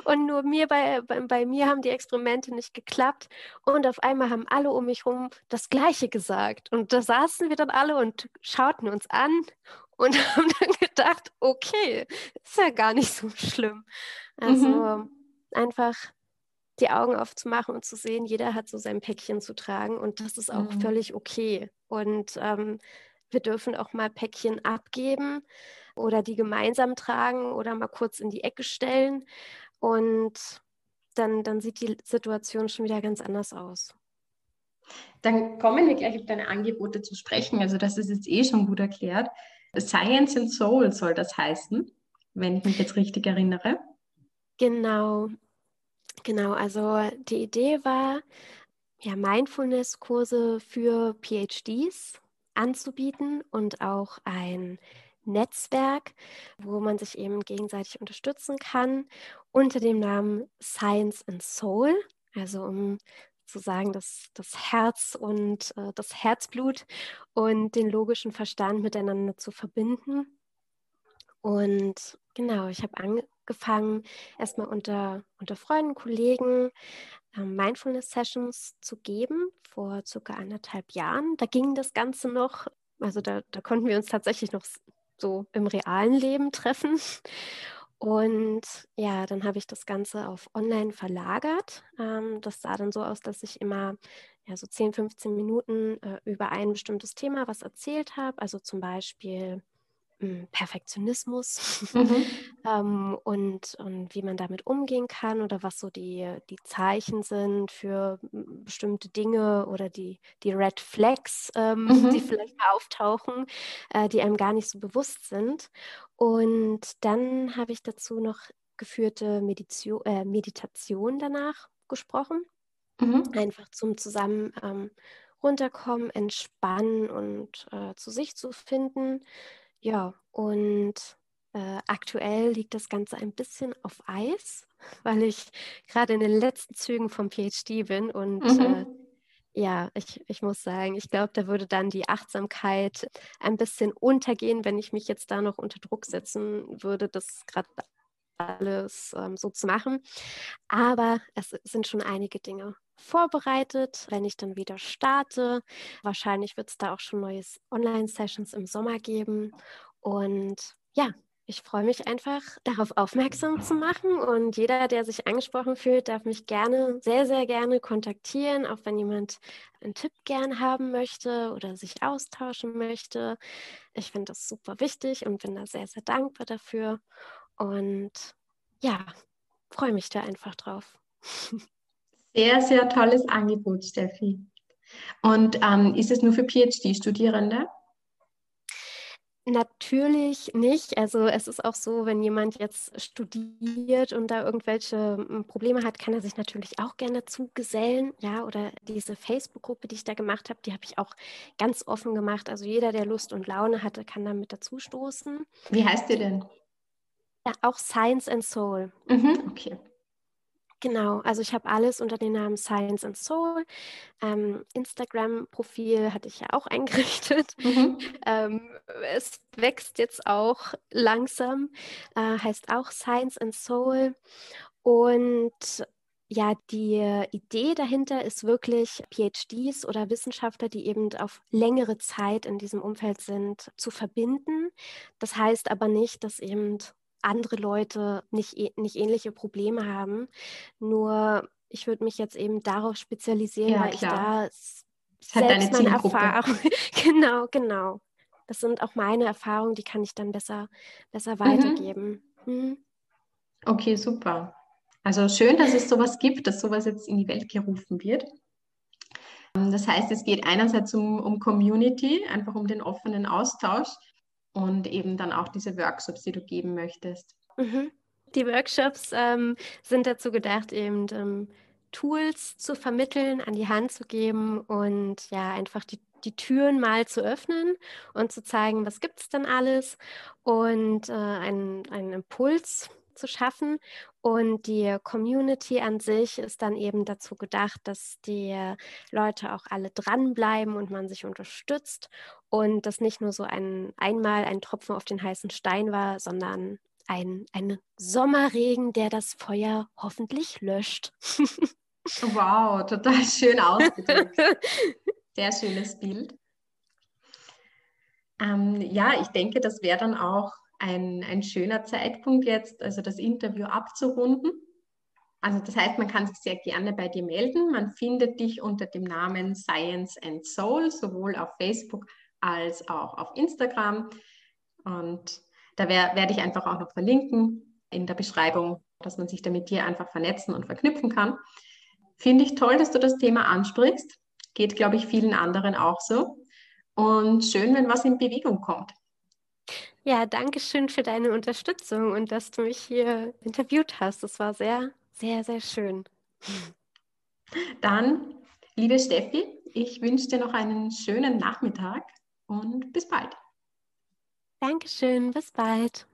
Und nur mir bei, bei, bei, mir haben die Experimente nicht geklappt. Und auf einmal haben alle um mich herum das Gleiche gesagt. Und da saßen wir dann alle und schauten uns an und haben dann gedacht, okay, ist ja gar nicht so schlimm. Also mhm. einfach die Augen aufzumachen und zu sehen, jeder hat so sein Päckchen zu tragen und das ist auch mhm. völlig okay. Und ähm, wir dürfen auch mal Päckchen abgeben oder die gemeinsam tragen oder mal kurz in die Ecke stellen und dann, dann sieht die Situation schon wieder ganz anders aus. Dann kommen wir gleich auf deine Angebote zu sprechen. Also das ist jetzt eh schon gut erklärt. Science and Soul soll das heißen, wenn ich mich jetzt richtig erinnere. Genau. Genau, also die Idee war, ja, Mindfulness-Kurse für PhDs anzubieten und auch ein Netzwerk, wo man sich eben gegenseitig unterstützen kann, unter dem Namen Science and Soul, also um sozusagen das, das Herz und äh, das Herzblut und den logischen Verstand miteinander zu verbinden. Und genau, ich habe angefangen, erstmal unter, unter Freunden, Kollegen äh, Mindfulness-Sessions zu geben vor circa anderthalb Jahren. Da ging das Ganze noch, also da, da konnten wir uns tatsächlich noch so im realen Leben treffen. Und ja, dann habe ich das Ganze auf online verlagert. Ähm, das sah dann so aus, dass ich immer ja, so 10, 15 Minuten äh, über ein bestimmtes Thema was erzählt habe. Also zum Beispiel Perfektionismus mhm. ähm, und, und wie man damit umgehen kann oder was so die, die Zeichen sind für hm, bestimmte Dinge oder die, die Red Flags, ähm, mhm. die vielleicht auftauchen, äh, die einem gar nicht so bewusst sind. Und dann habe ich dazu noch geführte Meditio äh, Meditation danach gesprochen, mhm. einfach zum zusammen ähm, runterkommen, entspannen und äh, zu sich zu finden. Ja, und äh, aktuell liegt das Ganze ein bisschen auf Eis, weil ich gerade in den letzten Zügen vom PhD bin und äh, mhm. äh, ja, ich, ich muss sagen, ich glaube, da würde dann die Achtsamkeit ein bisschen untergehen, wenn ich mich jetzt da noch unter Druck setzen würde, das gerade alles ähm, so zu machen. Aber es sind schon einige Dinge vorbereitet, wenn ich dann wieder starte. Wahrscheinlich wird es da auch schon neue Online-Sessions im Sommer geben. Und ja, ich freue mich einfach, darauf aufmerksam zu machen. Und jeder, der sich angesprochen fühlt, darf mich gerne, sehr, sehr gerne kontaktieren, auch wenn jemand einen Tipp gern haben möchte oder sich austauschen möchte. Ich finde das super wichtig und bin da sehr, sehr dankbar dafür. Und ja, freue mich da einfach drauf. Sehr, sehr tolles Angebot, Steffi. Und ähm, ist es nur für PhD-Studierende? Natürlich nicht. Also es ist auch so, wenn jemand jetzt studiert und da irgendwelche hm, Probleme hat, kann er sich natürlich auch gerne dazu gesellen. Ja, oder diese Facebook-Gruppe, die ich da gemacht habe, die habe ich auch ganz offen gemacht. Also jeder, der Lust und Laune hatte, kann da mit dazu stoßen. Wie heißt ihr denn? Ja, auch Science and Soul. Mhm, okay. Genau, also ich habe alles unter dem Namen Science and Soul. Ähm, Instagram-Profil hatte ich ja auch eingerichtet. Mhm. Ähm, es wächst jetzt auch langsam, äh, heißt auch Science and Soul. Und ja, die Idee dahinter ist wirklich, PhDs oder Wissenschaftler, die eben auf längere Zeit in diesem Umfeld sind, zu verbinden. Das heißt aber nicht, dass eben andere Leute nicht, nicht ähnliche Probleme haben. Nur ich würde mich jetzt eben darauf spezialisieren, ja, weil klar. ich da selbst meine Erfahrung, genau, genau. Das sind auch meine Erfahrungen, die kann ich dann besser, besser mhm. weitergeben. Mhm. Okay, super. Also schön, dass es sowas gibt, dass sowas jetzt in die Welt gerufen wird. Das heißt, es geht einerseits um, um Community, einfach um den offenen Austausch und eben dann auch diese Workshops, die du geben möchtest. Mhm. Die Workshops ähm, sind dazu gedacht, eben ähm, Tools zu vermitteln, an die Hand zu geben und ja, einfach die, die Türen mal zu öffnen und zu zeigen, was gibt es denn alles und äh, einen, einen Impuls zu schaffen. Und die Community an sich ist dann eben dazu gedacht, dass die Leute auch alle dranbleiben und man sich unterstützt und das nicht nur so ein einmal ein Tropfen auf den heißen Stein war, sondern ein, ein Sommerregen, der das Feuer hoffentlich löscht. wow, total schön ausgedrückt. Sehr schönes Bild. Ähm, ja, ich denke, das wäre dann auch ein, ein schöner Zeitpunkt jetzt, also das Interview abzurunden. Also das heißt, man kann sich sehr gerne bei dir melden. Man findet dich unter dem Namen Science and Soul, sowohl auf Facebook als auch auf Instagram. Und da wär, werde ich einfach auch noch verlinken in der Beschreibung, dass man sich da mit dir einfach vernetzen und verknüpfen kann. Finde ich toll, dass du das Thema ansprichst. Geht, glaube ich, vielen anderen auch so. Und schön, wenn was in Bewegung kommt. Ja, danke schön für deine Unterstützung und dass du mich hier interviewt hast. Das war sehr, sehr, sehr schön. Dann, liebe Steffi, ich wünsche dir noch einen schönen Nachmittag und bis bald. Dankeschön, bis bald.